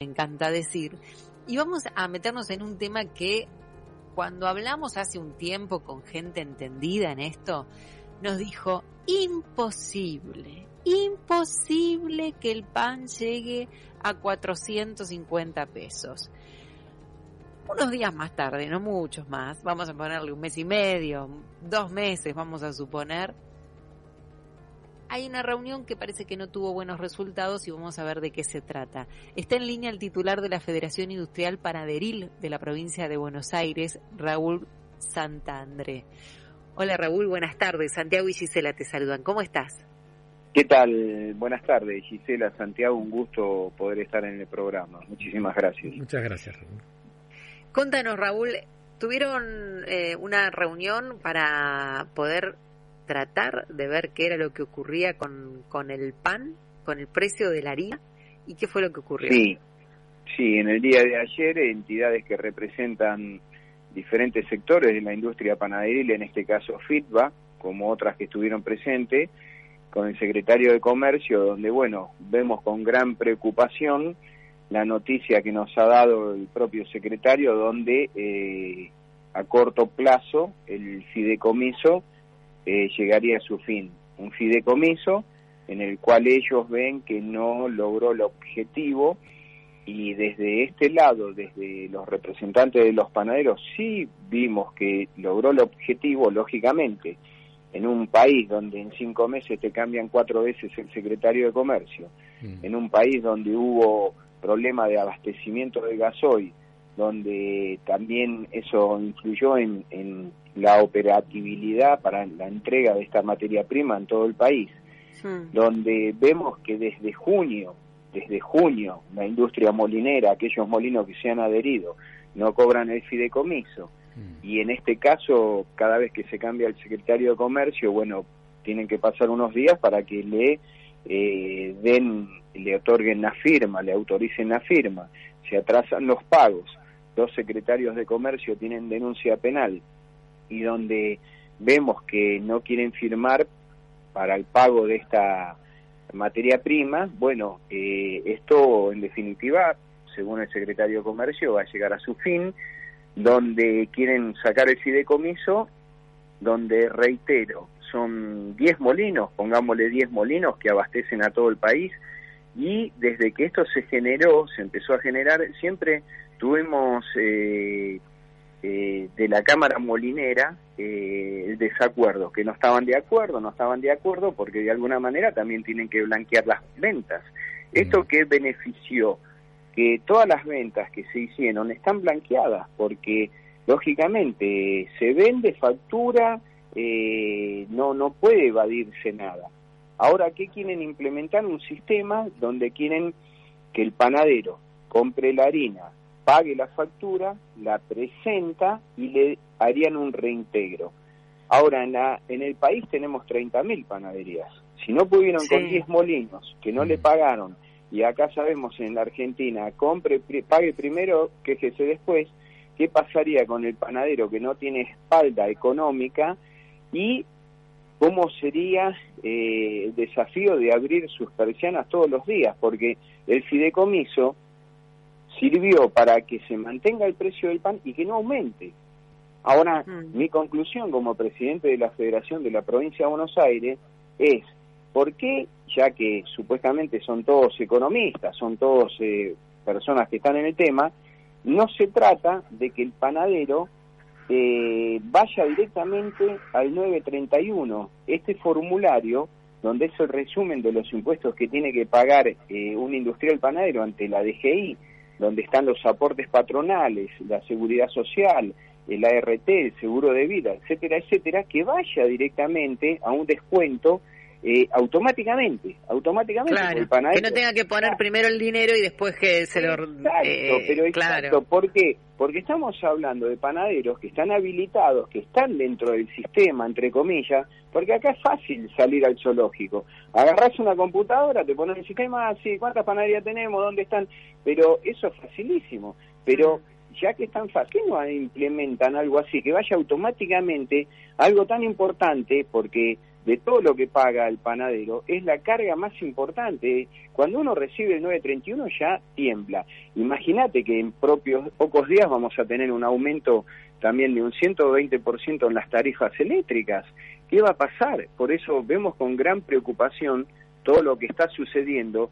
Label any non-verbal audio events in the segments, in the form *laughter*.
me encanta decir. Y vamos a meternos en un tema que cuando hablamos hace un tiempo con gente entendida en esto, nos dijo, imposible, imposible que el pan llegue a 450 pesos. Unos días más tarde, no muchos más, vamos a ponerle un mes y medio, dos meses vamos a suponer, hay una reunión que parece que no tuvo buenos resultados y vamos a ver de qué se trata. Está en línea el titular de la Federación Industrial Panaderil de la provincia de Buenos Aires, Raúl Santandré. Hola Raúl, buenas tardes. Santiago y Gisela te saludan. ¿Cómo estás? ¿Qué tal? Buenas tardes, Gisela, Santiago, un gusto poder estar en el programa. Muchísimas gracias. Muchas gracias, Raúl. Contanos, Raúl, tuvieron eh, una reunión para poder tratar de ver qué era lo que ocurría con, con el pan, con el precio de la harina y qué fue lo que ocurrió. Sí, sí, en el día de ayer entidades que representan diferentes sectores de la industria panaderil, en este caso FITBA, como otras que estuvieron presentes, con el secretario de Comercio, donde, bueno, vemos con gran preocupación la noticia que nos ha dado el propio secretario, donde eh, a corto plazo el fideicomiso eh, llegaría a su fin. Un fideicomiso en el cual ellos ven que no logró el objetivo y desde este lado, desde los representantes de los panaderos, sí vimos que logró el objetivo, lógicamente, en un país donde en cinco meses te cambian cuatro veces el secretario de Comercio, mm. en un país donde hubo problema de abastecimiento de gasoil, donde también eso influyó en, en la operatividad para la entrega de esta materia prima en todo el país, donde vemos que desde junio, desde junio, la industria molinera, aquellos molinos que se han adherido, no cobran el fideicomiso. Mm. Y en este caso, cada vez que se cambia el secretario de Comercio, bueno, tienen que pasar unos días para que le eh, den, le otorguen la firma, le autoricen la firma. Se atrasan los pagos. Dos secretarios de Comercio tienen denuncia penal y donde vemos que no quieren firmar para el pago de esta materia prima, bueno, eh, esto en definitiva, según el secretario de Comercio, va a llegar a su fin, donde quieren sacar el fideicomiso, donde, reitero, son 10 molinos, pongámosle 10 molinos que abastecen a todo el país, y desde que esto se generó, se empezó a generar, siempre tuvimos eh, eh, de la Cámara Molinera eh, el desacuerdo, que no estaban de acuerdo, no estaban de acuerdo porque de alguna manera también tienen que blanquear las ventas. ¿Esto qué benefició? Que todas las ventas que se hicieron están blanqueadas porque lógicamente se vende factura, eh, no, no puede evadirse nada. Ahora, ¿qué quieren implementar? Un sistema donde quieren que el panadero compre la harina, pague la factura, la presenta y le harían un reintegro. Ahora, en, la, en el país tenemos 30.000 panaderías. Si no pudieron con 10 molinos que no le mm. pagaron, y acá sabemos en la Argentina, compre, pague primero, quejese después, ¿qué pasaría con el panadero que no tiene espalda económica y cómo sería eh, el desafío de abrir sus persianas todos los días? Porque el fideicomiso sirvió para que se mantenga el precio del pan y que no aumente. Ahora, mm. mi conclusión como presidente de la Federación de la Provincia de Buenos Aires es, ¿por qué, ya que supuestamente son todos economistas, son todos eh, personas que están en el tema, no se trata de que el panadero eh, vaya directamente al 931, este formulario donde es el resumen de los impuestos que tiene que pagar eh, un industrial panadero ante la DGI, donde están los aportes patronales, la seguridad social, el ART, el seguro de vida, etcétera, etcétera, que vaya directamente a un descuento eh, automáticamente, automáticamente. Claro, que no tenga que poner primero el dinero y después que se lo... Exacto, eh, pero exacto, ¿por qué? Porque estamos hablando de panaderos que están habilitados, que están dentro del sistema, entre comillas, porque acá es fácil salir al zoológico. Agarrás una computadora, te pones el sistema, así, ah, ¿cuántas panaderías tenemos? ¿Dónde están? Pero eso es facilísimo. Pero mm. ya que es tan fácil, ¿qué no implementan algo así? Que vaya automáticamente algo tan importante, porque de todo lo que paga el panadero es la carga más importante. Cuando uno recibe el 931 ya tiembla. Imagínate que en propios pocos días vamos a tener un aumento también de un 120% en las tarifas eléctricas. ¿Qué va a pasar? Por eso vemos con gran preocupación todo lo que está sucediendo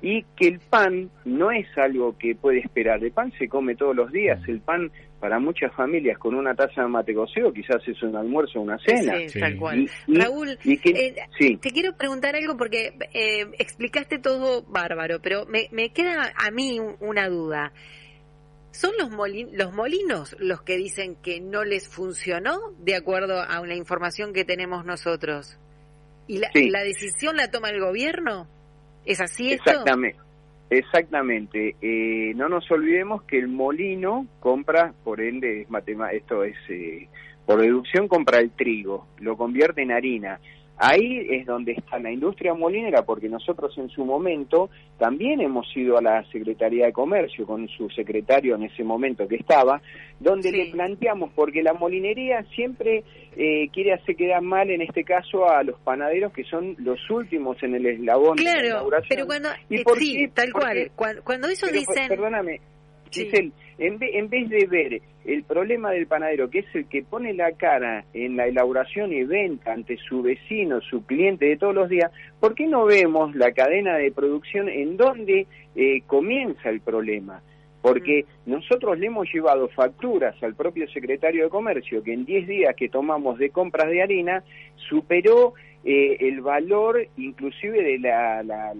y que el pan no es algo que puede esperar. El pan se come todos los días. El pan para muchas familias con una taza de mate cocido quizás es un almuerzo o una cena. Sí, tal cual. Raúl, eh, te quiero preguntar algo porque eh, explicaste todo bárbaro, pero me, me queda a mí una duda. ¿Son los, los molinos los que dicen que no les funcionó de acuerdo a una información que tenemos nosotros? ¿Y la, la decisión la toma el gobierno? ¿Es así? Exactamente. Exactamente. Eh, no nos olvidemos que el molino compra, por ende, es esto es, eh, por deducción, compra el trigo, lo convierte en harina. Ahí es donde está la industria molinera, porque nosotros en su momento también hemos ido a la Secretaría de Comercio con su secretario en ese momento que estaba, donde le planteamos, porque la molinería siempre eh, quiere hacer quedar mal, en este caso, a los panaderos que son los últimos en el eslabón de la inauguración. pero cuando, ¿Y sí, tal cual, cuando, eso dicen... Perdóname, en, vez de ver el problema del panadero, que es el que pone la cara en la elaboración y venta ante su vecino, su cliente de todos los días, ¿por qué no vemos la cadena de producción en donde eh, comienza el problema? Porque mm. nosotros le hemos llevado facturas al propio secretario de Comercio que en 10 días que tomamos de compras de harina superó eh, el valor inclusive de la la,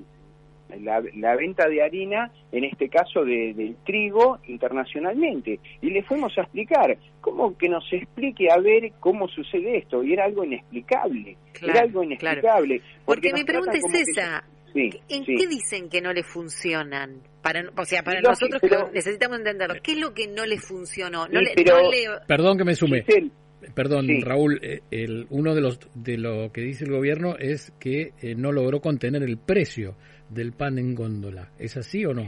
venta de harina, en este caso de, del trigo, internacionalmente. Y le fuimos a explicar, ¿cómo que nos explique a ver cómo sucede esto? Y era algo inexplicable, era algo inexplicable. Porque, mi pregunta es esa, ¿en qué dicen que no le funcionan? Para, o sea, para nosotros necesitamos entenderlo. ¿Qué es lo que no le funcionó? Perdón que me sume. Perdón, Raúl, eh, el, uno de los de lo que dice el gobierno es que eh, no logró contener el precio del pan en góndola. ¿Es así o no?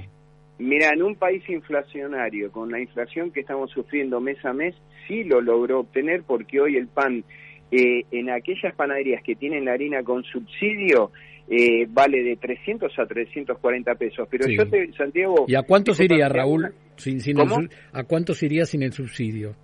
Mira, en un país inflacionario, con la inflación que estamos sufriendo mes a mes, sí lo logró obtener porque hoy el pan eh, en aquellas panaderías que tienen la harina con subsidio eh, vale de 300 a 340 pesos. Pero yo te, Santiago... ¿Y a cuántos iría, Raúl? Sin, sin ¿A cuántos iría sin el subsidio?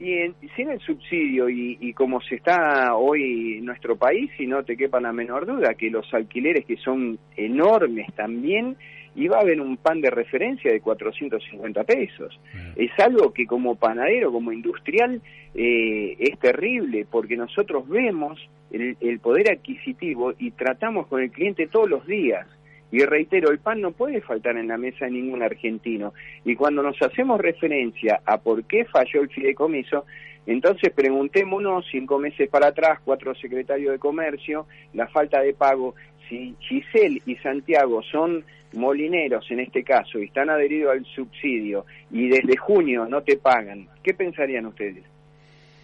Y sin el subsidio y, como se está hoy en nuestro país, y no te quepa la menor duda, que los alquileres que son enormes también, iba a haber un pan de referencia de 450 pesos. Es algo que como panadero, como industrial, eh, es terrible, porque nosotros vemos el poder adquisitivo y tratamos con el cliente todos los días. Y reitero, el pan no puede faltar en la mesa de ningún argentino. Y cuando nos hacemos referencia a por qué falló el fideicomiso, entonces preguntémonos cinco meses para atrás, cuatro secretarios de comercio, la falta de pago. Si Giselle y Santiago son molineros en este caso y están adheridos al subsidio y desde junio no te pagan, ¿qué pensarían ustedes?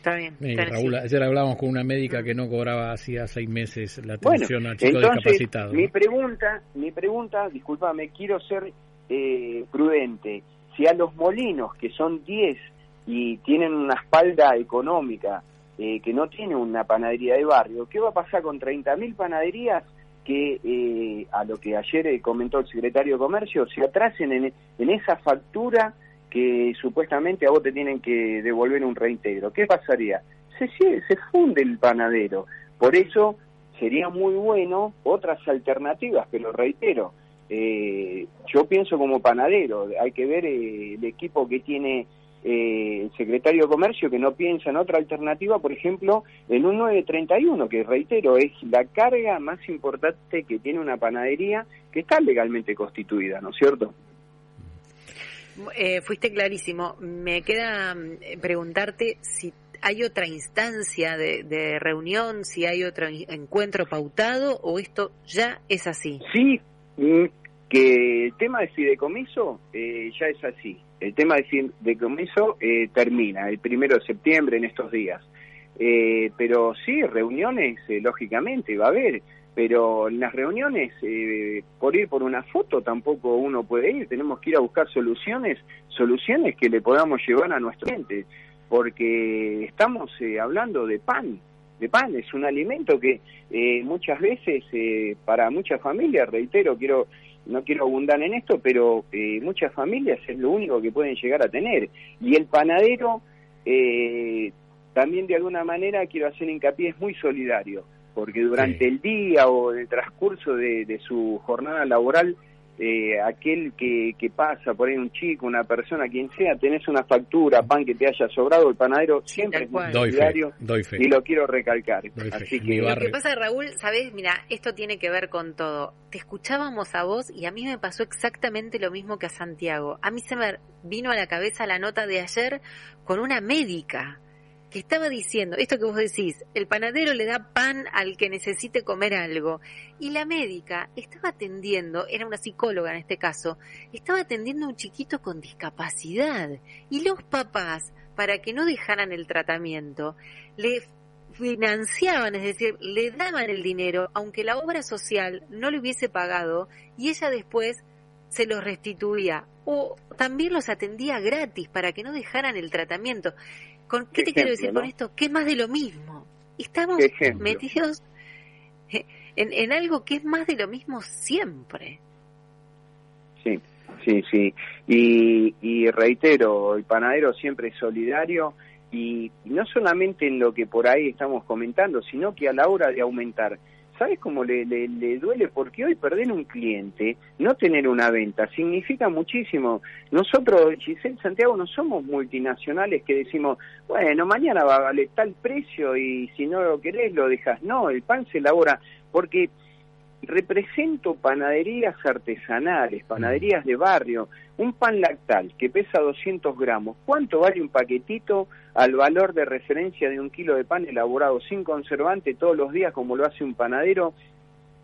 Está bien. Raúl, ayer hablábamos con una médica que no cobraba hacía seis meses la atención a chicos discapacitados. Mi pregunta, mi pregunta, discúlpame, quiero ser eh, prudente. Si a los molinos, que son 10 y tienen una espalda económica, eh, que no tienen una panadería de barrio, ¿qué va a pasar con 30.000 panaderías que, eh, a lo que ayer comentó el secretario de Comercio, se atrasen en, en esa factura? Que supuestamente a vos te tienen que devolver un reintegro. ¿Qué pasaría? Se, se funde el panadero. Por eso sería muy bueno otras alternativas, pero reitero, eh, yo pienso como panadero, hay que ver eh, el equipo que tiene eh, el secretario de Comercio que no piensa en otra alternativa, por ejemplo, en un 931, que reitero, es la carga más importante que tiene una panadería que está legalmente constituida, ¿no es cierto? Eh, fuiste clarísimo. Me queda mm, preguntarte si hay otra instancia de, reunión, si hay otro encuentro pautado o esto ya es así. Sí, mm, que el tema de fideicomiso eh, ya es así. El tema de fideicomiso eh, termina el primero de septiembre en estos días. Eh, pero sí, reuniones, eh, lógicamente, va a haber pero en las reuniones, eh, por ir por una foto tampoco uno puede ir, tenemos que ir a buscar soluciones, soluciones que le podamos llevar a nuestro gente, porque estamos eh, hablando de pan, de pan, es un alimento que eh, muchas veces para muchas familias, reitero, quiero no quiero abundar en esto, pero muchas familias es lo único que pueden llegar a tener. Y el panadero, también de alguna manera quiero hacer hincapié, es muy solidario porque durante el día o en el transcurso de, su jornada laboral, eh, aquel que, que, pasa por ahí, un chico, una persona, quien sea, tenés una factura, pan que te haya sobrado, el panadero siempre es muy solidario y lo quiero recalcar. Así que... Lo que pasa, Raúl, sabes, mira, esto tiene que ver con todo. Te escuchábamos a vos y a mí me pasó exactamente lo mismo que a Santiago. A mí se me vino a la cabeza la nota de ayer con una médica que estaba diciendo, esto que vos decís, el panadero le da pan al que necesite comer algo. Y la médica estaba atendiendo, era una psicóloga en este caso, estaba atendiendo a un chiquito con discapacidad. Y los papás, para que no dejaran el tratamiento, le financiaban, es decir, le daban el dinero, aunque la obra social no le hubiese pagado, y ella después se los restituía o también los atendía gratis para que no dejaran el tratamiento. ¿Con qué, te quiero decir con esto? ¿Qué más de lo mismo? Estamos metidos en, algo que es más de lo mismo siempre. Sí, sí, sí. Y, y reitero, el panadero siempre es solidario y no solamente en lo que por ahí estamos comentando, sino que a la hora de aumentar ¿sabes cómo le, le, duele? Porque hoy perder un cliente, no tener una venta, significa muchísimo. Nosotros, Giselle Santiago, no somos multinacionales que decimos, bueno, mañana va a valer tal precio y si no lo querés lo dejas. No, el pan se elabora porque represento panaderías artesanales, panaderías de barrio, un pan lactal que pesa 200 gramos. ¿Cuánto vale un paquetito al valor de referencia de un kilo de pan elaborado sin conservante todos los días como lo hace un panadero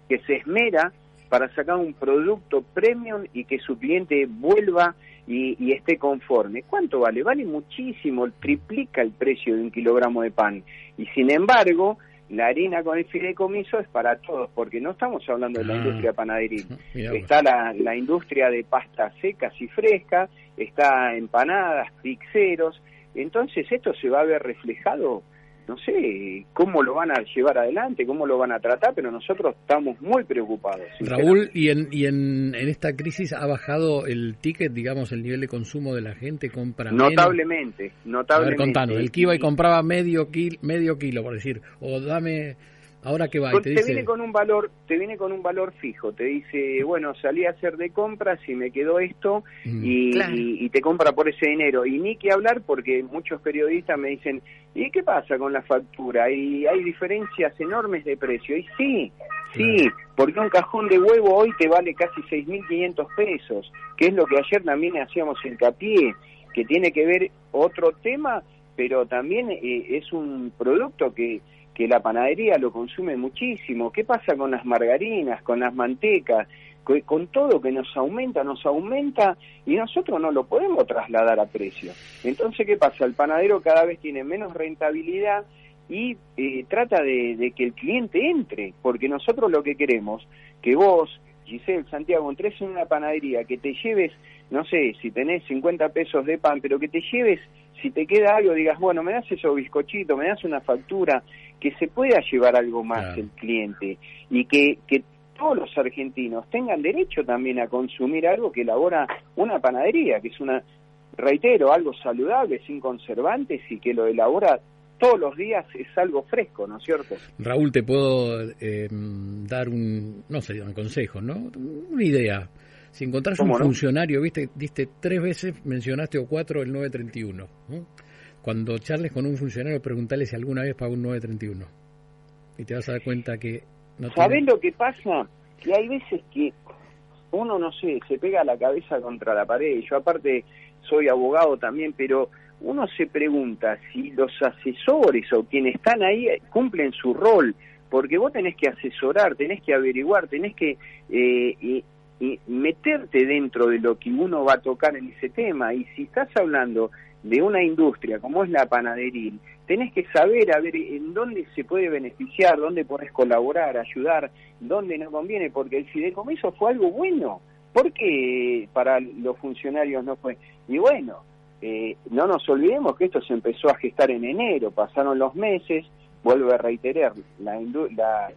que se esmera para sacar un producto premium y que su cliente vuelva y, esté conforme. ¿Cuánto vale? Vale muchísimo, triplica el precio de un kilogramo de pan. Y sin embargo, la harina con el fideicomiso es para todos, porque no estamos hablando de la ah. industria *laughs* panaderil. Está la, la industria de pastas secas y frescas, está empanadas, pixeros. Entonces esto se va a ver reflejado no sé cómo lo van a llevar adelante, cómo lo van a tratar, pero nosotros estamos muy preocupados. Raúl, ¿y, en, y en, en, esta crisis ha bajado el ticket, digamos, el nivel de consumo de la gente? compra Notablemente, notablemente. A ver, contanos, el que iba y compraba medio, kilo, medio kilo, por decir, o dame Ahora que va, te, viene con un valor, te viene con un valor fijo, te dice, bueno, salí a hacer de compras y me quedó esto mm. y, te compra por ese dinero. Y ni que hablar porque muchos periodistas me dicen, ¿y qué pasa con la factura? Y hay diferencias enormes de precio. Y sí, sí, porque un cajón de huevo hoy te vale casi 6.500 pesos, que es lo que ayer también hacíamos hincapié, que tiene que ver otro tema, pero también eh, es un producto que que la panadería lo consume muchísimo. ¿Qué pasa con las margarinas, con las mantecas? Con todo que nos aumenta, nos aumenta y nosotros no lo podemos trasladar a precio. Entonces, ¿qué pasa? El panadero cada vez tiene menos rentabilidad y eh, trata de, que el cliente entre, porque nosotros lo que queremos, que vos, Giselle, Santiago, entres en una panadería, que te lleves, no sé, si tenés 50 pesos de pan, pero que te lleves, si te queda algo, digas, bueno, me das eso bizcochito, me das una factura, que se pueda llevar algo más el cliente y que, que todos los argentinos tengan derecho también a consumir algo que elabora una panadería, que es una, reitero, algo saludable, sin conservantes y que lo elabora todos los días es algo fresco, ¿no es cierto? Raúl, te puedo eh, dar un, no sé, un consejo, ¿no? Una idea. Si encontrás un funcionario, viste, diste tres veces, mencionaste o cuatro el 931, ¿no? Cuando charles con un funcionario, preguntale si alguna vez pagó un 931. Y te vas a dar cuenta que no ¿Sabés lo que pasa? Que hay veces que uno no sé, se pega la cabeza contra la pared. Yo aparte soy abogado también, pero uno se pregunta si los asesores o quienes están ahí cumplen su rol, porque vos tenés que asesorar, tenés que averiguar, tenés que eh, meterte dentro de lo que uno va a tocar en ese tema. Y si estás hablando de una industria como es la panaderil, tenés que saber a ver en dónde se puede beneficiar, dónde podés colaborar, ayudar, dónde no conviene, porque el fideicomiso fue algo bueno. ¿Por qué para los funcionarios no fue? Y bueno, eh, no nos olvidemos que esto se empezó a gestar en enero, pasaron los meses, vuelvo a reiterar, la, la,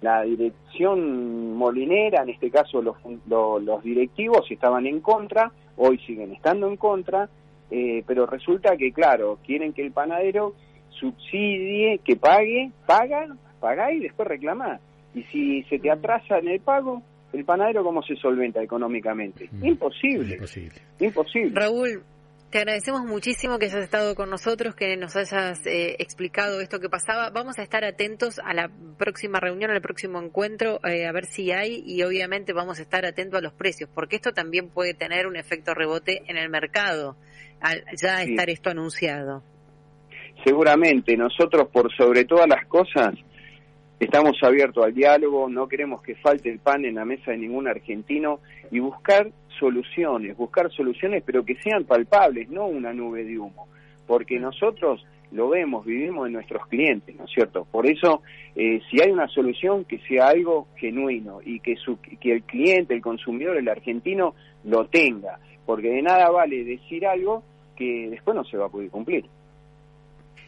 la dirección molinera, en este caso los, los directivos estaban en contra, hoy siguen estando en contra, eh, pero resulta que, claro, quieren que el panadero subsidie, que pague, paga, paga y después reclama. Y si se te atrasa en el pago, el panadero cómo se solventa económicamente? Mm, imposible. Imposible. Imposible. Raúl, te agradecemos muchísimo que hayas estado con nosotros, que nos hayas eh, explicado esto que pasaba. Vamos a estar atentos a la próxima reunión, al próximo encuentro, eh, a ver si hay y obviamente vamos a estar atentos a los precios, porque esto también puede tener un efecto rebote en el mercado al ya estar esto anunciado. Seguramente, nosotros por sobre todas las cosas estamos abiertos al diálogo, no queremos que falte el pan en la mesa de ningún argentino y buscar soluciones, buscar soluciones pero que sean palpables, no una nube de humo, porque nosotros lo vemos, vivimos en nuestros clientes, ¿no es cierto? Por eso, eh, si hay una solución, que sea algo genuino y que, su, que el cliente, el consumidor, el argentino, lo tenga, porque de nada vale decir algo que después no se va a poder cumplir.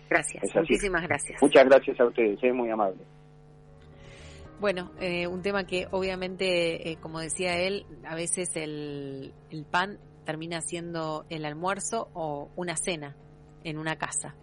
Gracias, muchísimas gracias. Muchas gracias a ustedes, es muy amable. Bueno, eh, un tema que obviamente, eh, como decía él, a veces el, el pan termina siendo el almuerzo o una cena en una casa.